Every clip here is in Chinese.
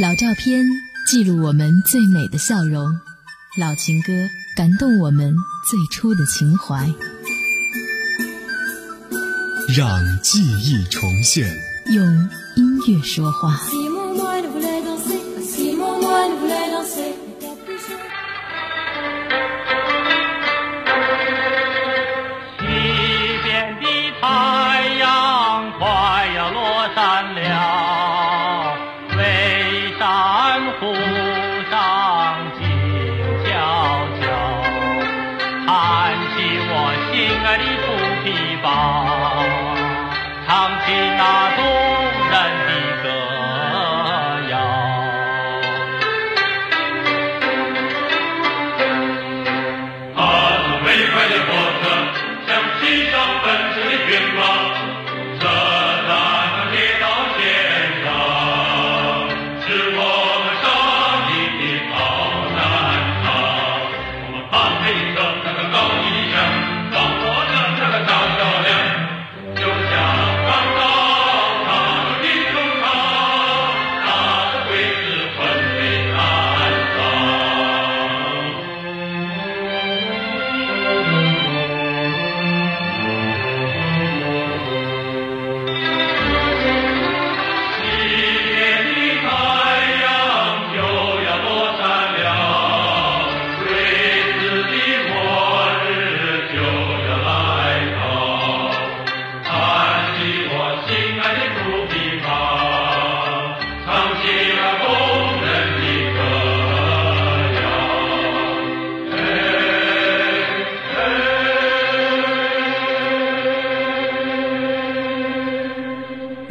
老照片记录我们最美的笑容，老情歌感动我们最初的情怀。让记忆重现，用音乐说话。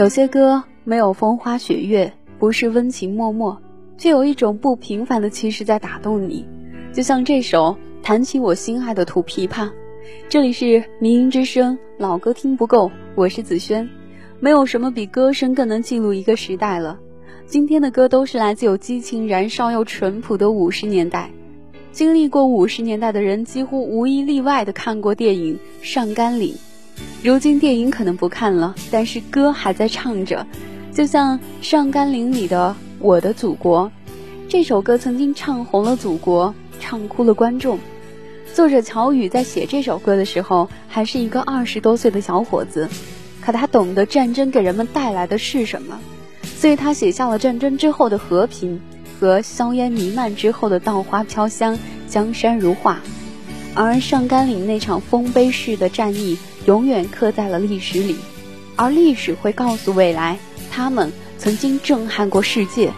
有些歌没有风花雪月，不是温情脉脉，却有一种不平凡的气势在打动你。就像这首《弹起我心爱的土琵琶》。这里是民音之声，老歌听不够，我是子轩。没有什么比歌声更能记录一个时代了。今天的歌都是来自有激情燃烧又淳朴的五十年代。经历过五十年代的人，几乎无一例外的看过电影《上甘岭》。如今电影可能不看了，但是歌还在唱着，就像《上甘岭》里的《我的祖国》，这首歌曾经唱红了祖国，唱哭了观众。作者乔羽在写这首歌的时候，还是一个二十多岁的小伙子，可他懂得战争给人们带来的是什么，所以他写下了战争之后的和平和硝烟弥漫之后的稻花飘香、江山如画。而上甘岭那场丰碑式的战役。永远刻在了历史里，而历史会告诉未来，他们曾经震撼过世界。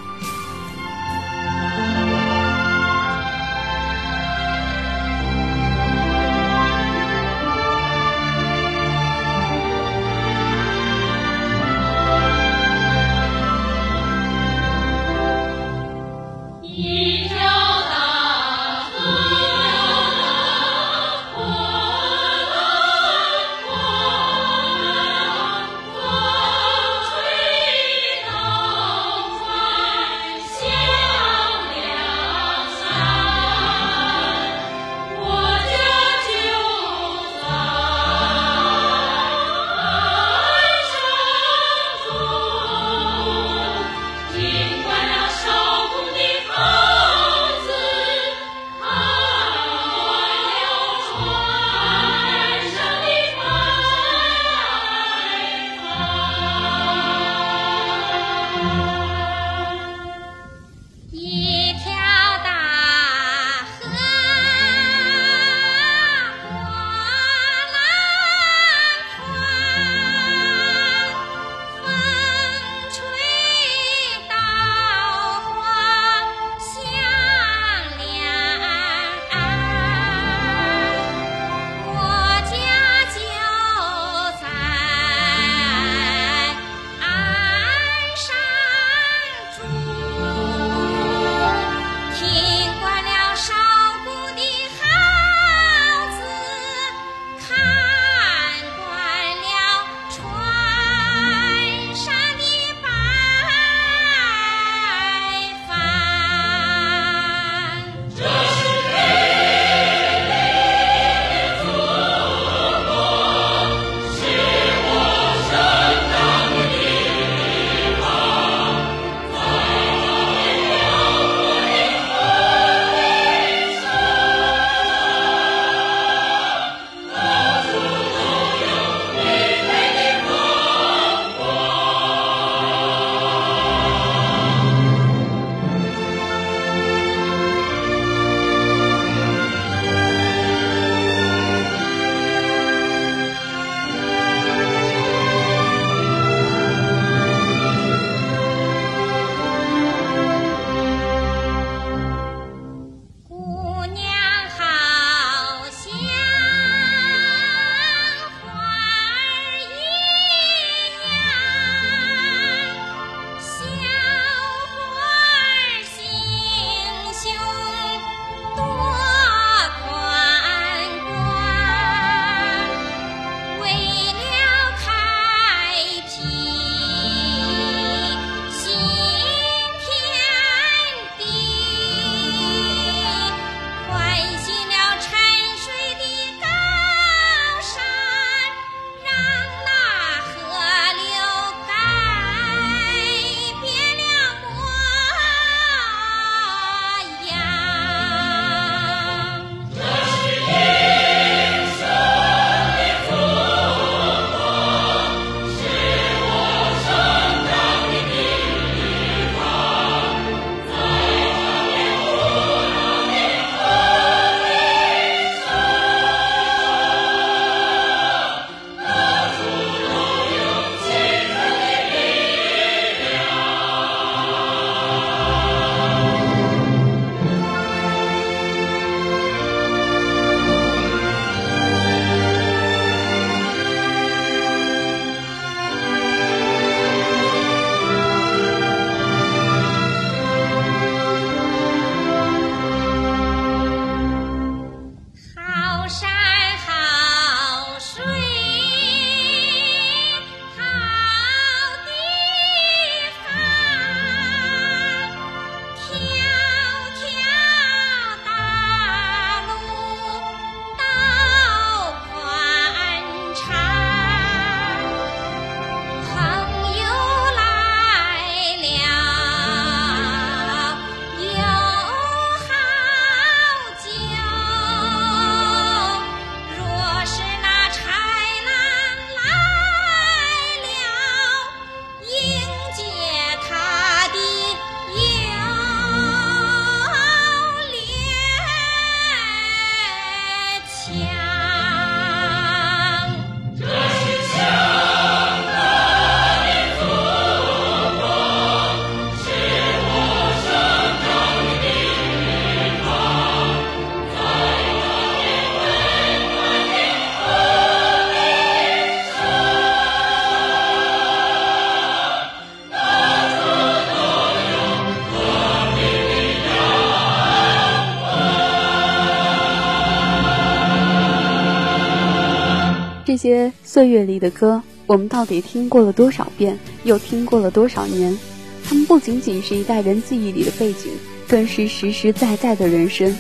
岁月里的歌，我们到底听过了多少遍，又听过了多少年？他们不仅仅是一代人记忆里的背景，更是实实在在的人生。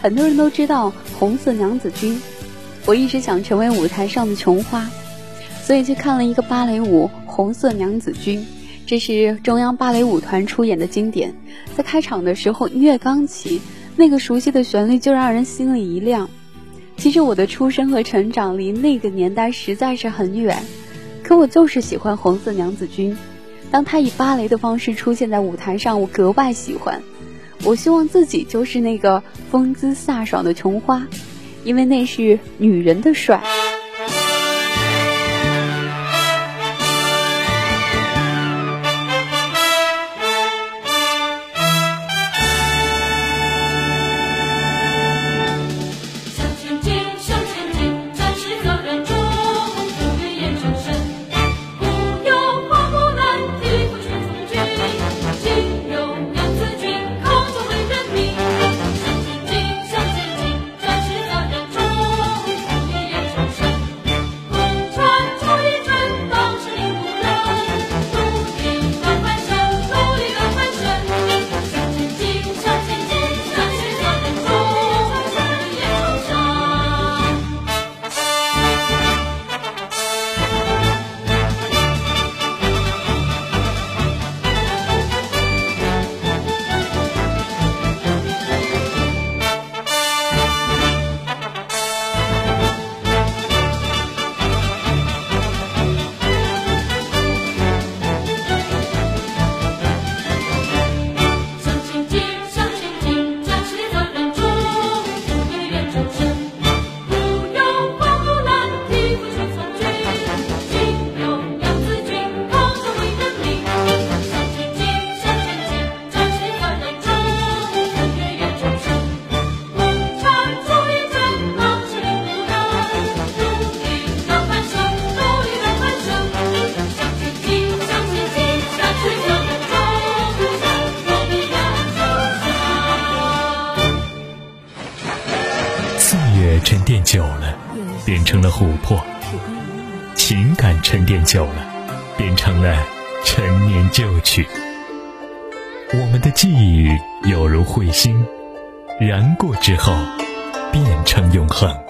很多人都知道红色娘子军，我一直想成为舞台上的琼花，所以去看了一个芭蕾舞《红色娘子军》。这是中央芭蕾舞团出演的经典，在开场的时候，音乐刚起，那个熟悉的旋律就让人心里一亮。其实我的出生和成长离那个年代实在是很远，可我就是喜欢红色娘子军。当她以芭蕾的方式出现在舞台上，我格外喜欢。我希望自己就是那个风姿飒爽的琼花，因为那是女人的帅。淀久了，变成了琥珀；情感沉淀久了，变成了陈年旧曲。我们的记忆犹如彗星，燃过之后，变成永恒。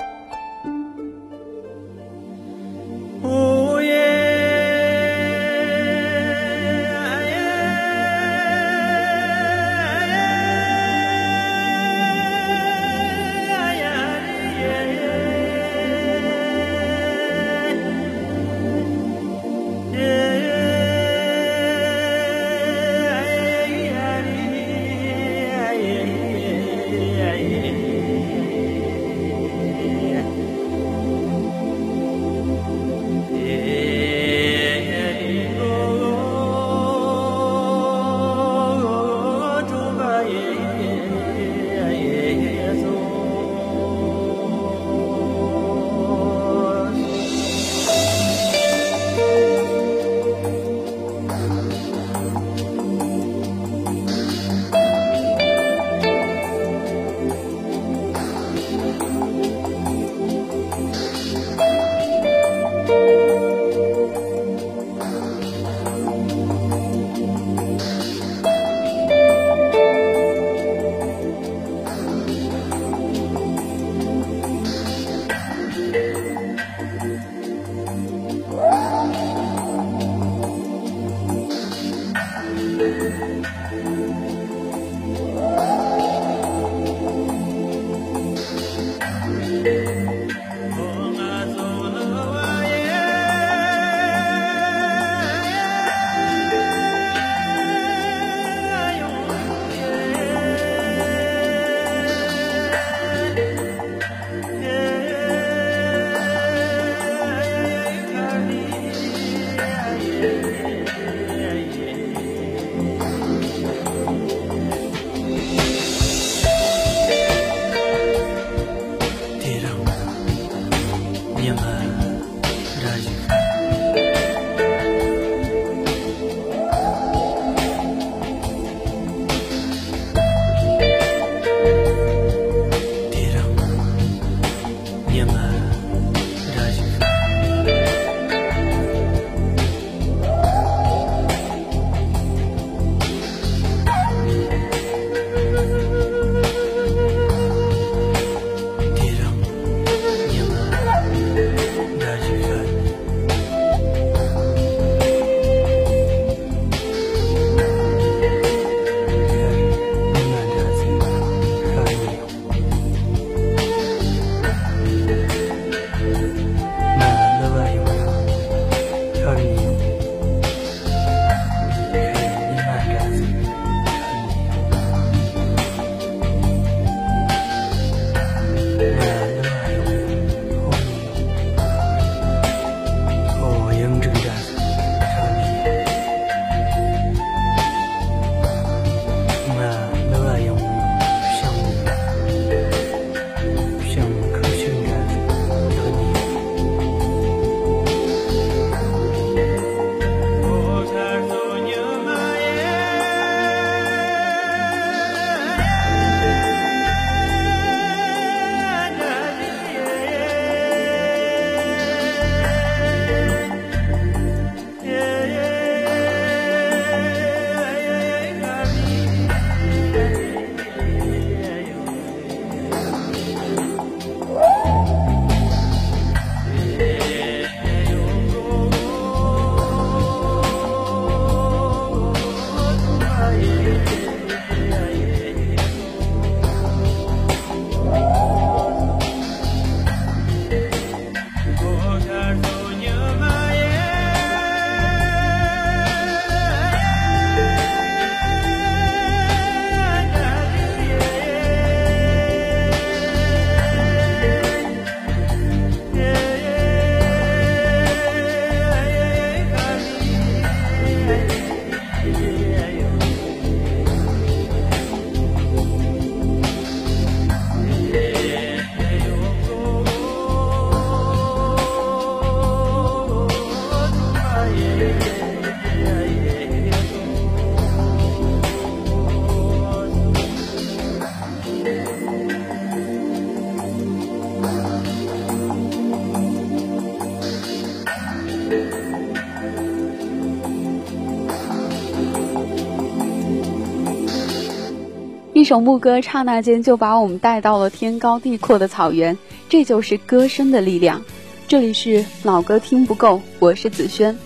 首牧歌，刹那间就把我们带到了天高地阔的草原。这就是歌声的力量。这里是老歌听不够，我是子轩。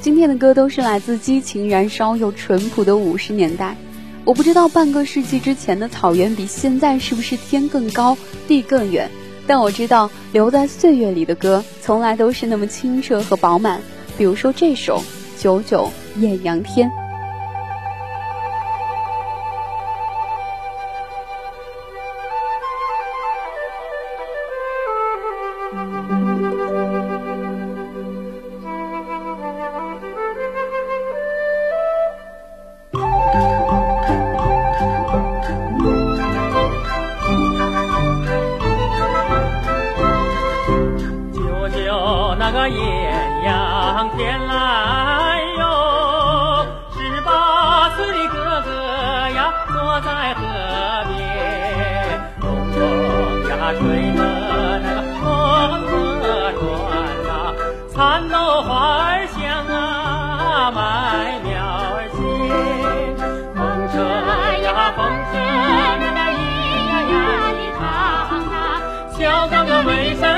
今天的歌都是来自激情燃烧又淳朴的五十年代。我不知道半个世纪之前的草原比现在是不是天更高地更远，但我知道留在岁月里的歌从来都是那么清澈和饱满。比如说这首《九九艳阳天》。艳阳天来哟十八岁的哥哥呀坐在河边东风呀吹得那个风车转呐蚕豆花儿香啊麦苗儿鲜风车呀风车那个咿呀呀地唱啊小哥哥为什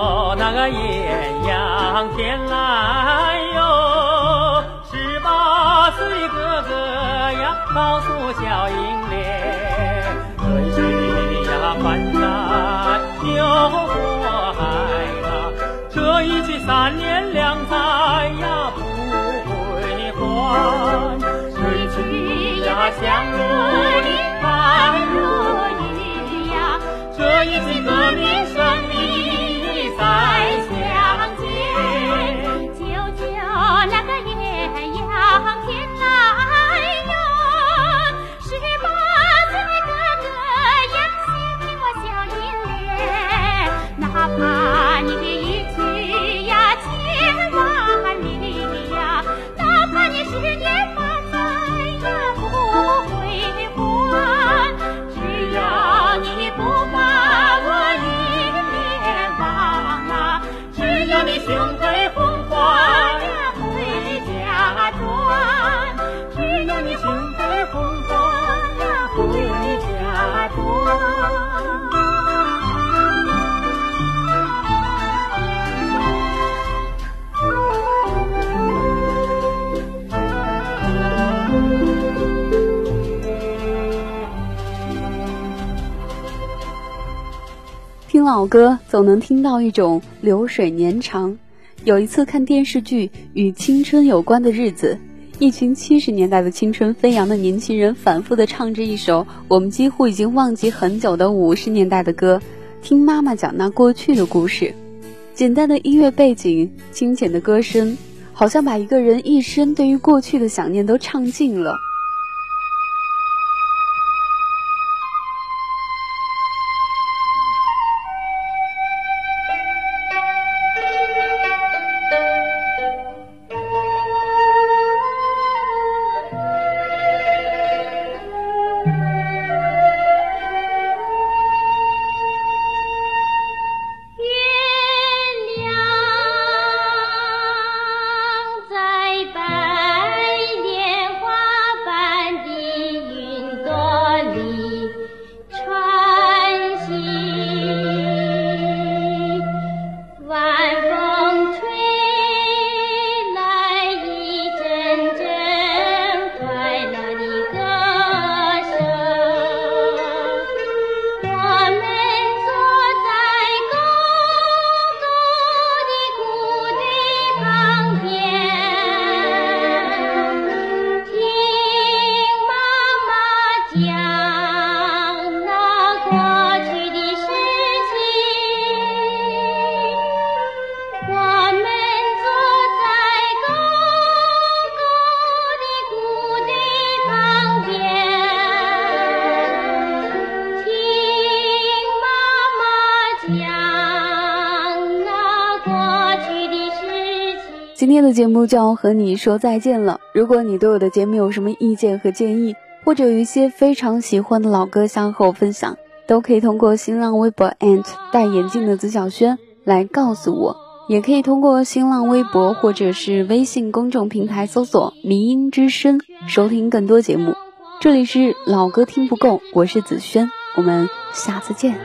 哦那个艳阳天来哟十八岁哥哥呀告诉小英莲春去呀翻山又过海呀这一去三年两载呀不回还谁知呀香炉里放绿呀这一去革命尚老歌总能听到一种流水年长。有一次看电视剧《与青春有关的日子》，一群七十年代的青春飞扬的年轻人反复的唱着一首我们几乎已经忘记很久的五十年代的歌，听妈妈讲那过去的故事。简单的音乐背景，清浅的歌声，好像把一个人一生对于过去的想念都唱尽了。今天的节目就要和你说再见了。如果你对我的节目有什么意见和建议，或者有一些非常喜欢的老歌想和我分享，都可以通过新浪微博戴眼镜的子小轩来告诉我，也可以通过新浪微博或者是微信公众平台搜索“迷音之声”收听更多节目。这里是老歌听不够，我是子轩，我们下次见。